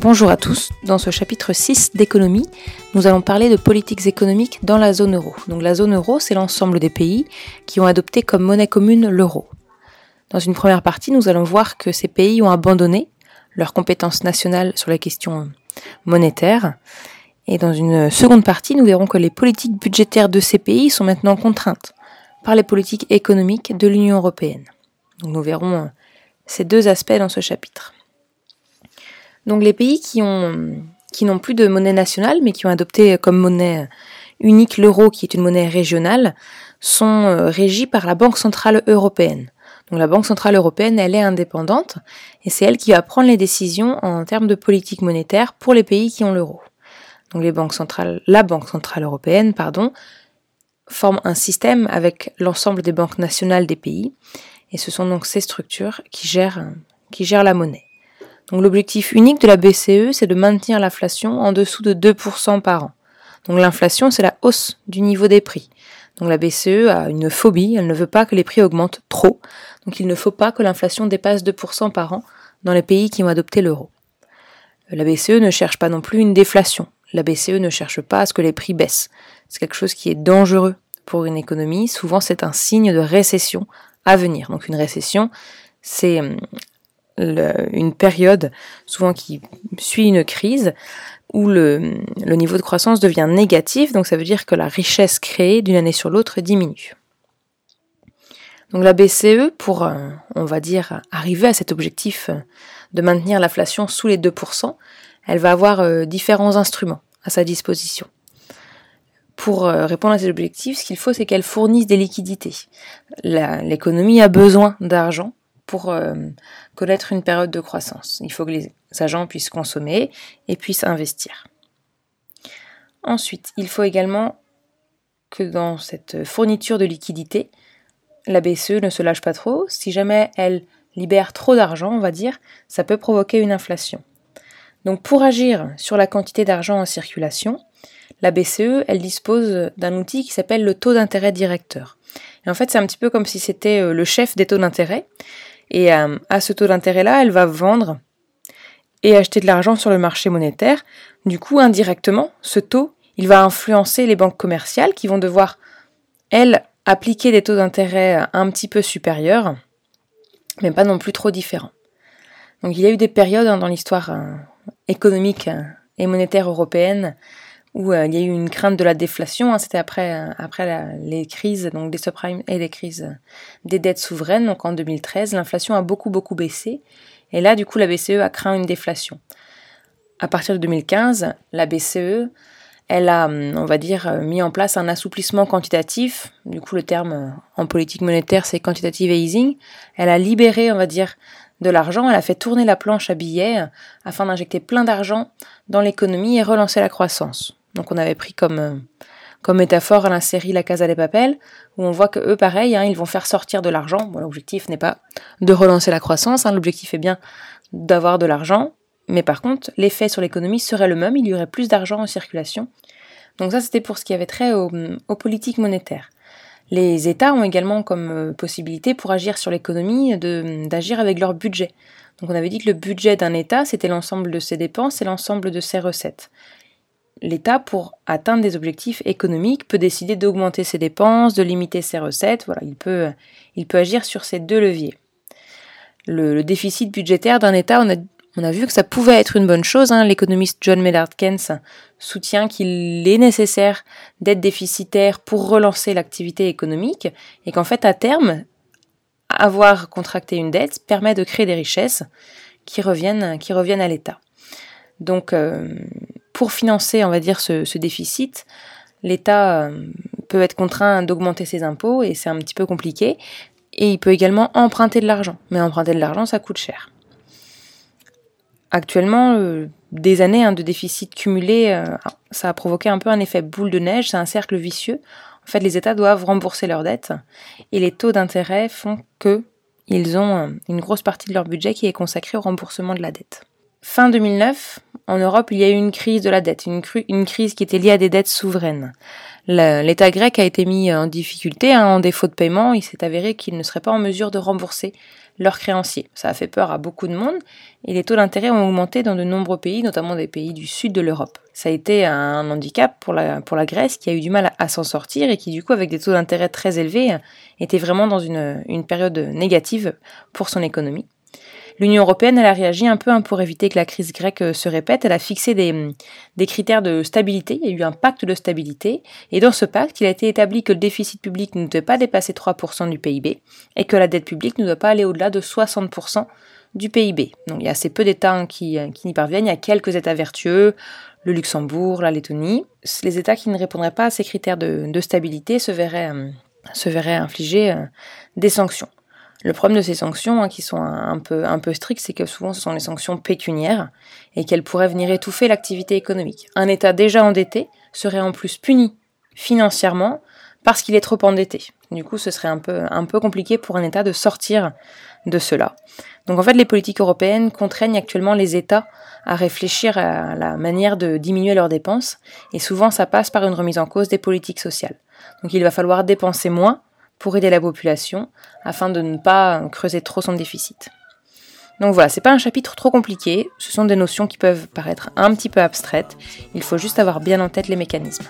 Bonjour à tous, dans ce chapitre 6 d'économie, nous allons parler de politiques économiques dans la zone euro. Donc la zone euro, c'est l'ensemble des pays qui ont adopté comme monnaie commune l'euro. Dans une première partie, nous allons voir que ces pays ont abandonné leurs compétences nationales sur les questions monétaires. Et dans une seconde partie, nous verrons que les politiques budgétaires de ces pays sont maintenant contraintes par les politiques économiques de l'Union européenne. Nous verrons ces deux aspects dans ce chapitre. Donc les pays qui ont qui n'ont plus de monnaie nationale mais qui ont adopté comme monnaie unique l'euro qui est une monnaie régionale sont euh, régis par la Banque centrale européenne. Donc la Banque centrale européenne, elle est indépendante et c'est elle qui va prendre les décisions en termes de politique monétaire pour les pays qui ont l'euro. Donc les banques centrales, la Banque centrale européenne, pardon, forme un système avec l'ensemble des banques nationales des pays et ce sont donc ces structures qui gèrent qui gèrent la monnaie. Donc l'objectif unique de la BCE, c'est de maintenir l'inflation en dessous de 2% par an. Donc l'inflation, c'est la hausse du niveau des prix. Donc la BCE a une phobie, elle ne veut pas que les prix augmentent trop. Donc il ne faut pas que l'inflation dépasse 2% par an dans les pays qui ont adopté l'euro. La BCE ne cherche pas non plus une déflation. La BCE ne cherche pas à ce que les prix baissent. C'est quelque chose qui est dangereux pour une économie. Souvent, c'est un signe de récession à venir. Donc une récession, c'est une période souvent qui suit une crise où le, le, niveau de croissance devient négatif, donc ça veut dire que la richesse créée d'une année sur l'autre diminue. Donc la BCE, pour, euh, on va dire, arriver à cet objectif de maintenir l'inflation sous les 2%, elle va avoir euh, différents instruments à sa disposition. Pour euh, répondre à cet objectif, ce qu'il faut, c'est qu'elle fournisse des liquidités. L'économie a besoin d'argent pour euh, connaître une période de croissance. Il faut que les agents puissent consommer et puissent investir. Ensuite, il faut également que dans cette fourniture de liquidités, la BCE ne se lâche pas trop. Si jamais elle libère trop d'argent, on va dire, ça peut provoquer une inflation. Donc pour agir sur la quantité d'argent en circulation, la BCE, elle dispose d'un outil qui s'appelle le taux d'intérêt directeur. Et en fait, c'est un petit peu comme si c'était euh, le chef des taux d'intérêt. Et euh, à ce taux d'intérêt-là, elle va vendre et acheter de l'argent sur le marché monétaire. Du coup, indirectement, ce taux, il va influencer les banques commerciales qui vont devoir, elles, appliquer des taux d'intérêt un petit peu supérieurs, mais pas non plus trop différents. Donc il y a eu des périodes hein, dans l'histoire euh, économique et monétaire européenne où euh, il y a eu une crainte de la déflation. Hein, C'était après, euh, après les crises donc des subprimes et les crises des dettes souveraines. Donc en 2013, l'inflation a beaucoup beaucoup baissé. Et là, du coup, la BCE a craint une déflation. À partir de 2015, la BCE, elle a, on va dire, mis en place un assouplissement quantitatif. Du coup, le terme en politique monétaire, c'est quantitative easing. Elle a libéré, on va dire, de l'argent, elle a fait tourner la planche à billets afin d'injecter plein d'argent dans l'économie et relancer la croissance. Donc on avait pris comme, euh, comme métaphore à la série La Casa des Papel, où on voit que eux, pareil, hein, ils vont faire sortir de l'argent. L'objectif n'est pas de relancer la croissance, hein, l'objectif est bien d'avoir de l'argent, mais par contre, l'effet sur l'économie serait le même, il y aurait plus d'argent en circulation. Donc ça, c'était pour ce qui avait trait aux, aux politiques monétaires. Les États ont également comme euh, possibilité pour agir sur l'économie d'agir avec leur budget. Donc on avait dit que le budget d'un État, c'était l'ensemble de ses dépenses et l'ensemble de ses recettes l'État, pour atteindre des objectifs économiques, peut décider d'augmenter ses dépenses, de limiter ses recettes. Voilà, il peut, agir sur ces deux leviers. Le, déficit budgétaire d'un État, on a, on a vu que ça pouvait être une bonne chose. Hein. L'économiste John Maynard Keynes soutient qu'il est nécessaire d'être déficitaire pour relancer l'activité économique et qu'en fait, à terme, avoir contracté une dette permet de créer des richesses qui reviennent, qui reviennent à l'État. Donc, euh, pour financer, on va dire, ce, déficit, l'État euh, peut être contraint d'augmenter ses impôts et c'est un petit peu compliqué. Et il peut également emprunter de l'argent. Mais emprunter de l'argent, ça coûte cher. Actuellement, euh, des années hein, de déficit cumulé, euh, ça a provoqué un peu un effet boule de neige, c'est un cercle vicieux. En fait, les États doivent rembourser leurs dettes et les taux d'intérêt font que ils ont une grosse partie de leur budget qui est consacré au remboursement de la dette. Fin 2009, en Europe, il y a eu une crise de la dette, une, crise qui était liée à des dettes souveraines. L'État grec a été mis en difficulté, hein, en défaut de paiement, il s'est avéré qu'il ne serait pas en mesure de rembourser leurs créanciers. Ça a fait peur à beaucoup de monde et les taux d'intérêt ont augmenté dans de nombreux pays, notamment des pays du sud de l'Europe. Ça a été un handicap pour la, Grèce qui a eu du mal à, s'en sortir et qui du coup avec des taux d'intérêt très élevés était vraiment dans une période négative pour son économie. L'Union européenne, elle a réagi un peu hein, pour éviter que la crise grecque euh, se répète. Elle a fixé des, des critères de stabilité. Il y a eu un pacte de stabilité. Et dans ce pacte, il a été établi que le déficit public ne doit pas dépasser 3% du PIB et que la dette publique ne doit pas aller au-delà de 60% du PIB. Donc il y a assez peu d'États hein, qui, euh, qui n'y parviennent. Il y a quelques États vertueux, le Luxembourg, la Lettonie. Les États qui ne répondraient pas à ces critères de, stabilité se verraient, euh, se verraient infliger des sanctions. Le problème de ces sanctions, hein, qui sont un, peu, un peu strictes, c'est que souvent ce sont les sanctions pécuniaires et qu'elles pourraient venir étouffer l'activité économique. Un État déjà endetté serait en plus puni financièrement parce qu'il est trop endetté. Du coup, ce serait un peu, un peu compliqué pour un État de sortir de cela. Donc en fait, les politiques européennes contraignent actuellement les États à réfléchir à la manière de diminuer leurs dépenses, et souvent ça passe par une remise en cause des politiques sociales. Donc il va falloir dépenser moins pour aider la population afin de ne pas creuser trop son déficit. Donc voilà, c'est pas un chapitre trop compliqué, ce sont des notions qui peuvent paraître un petit peu abstraites, il faut juste avoir bien en tête les mécanismes.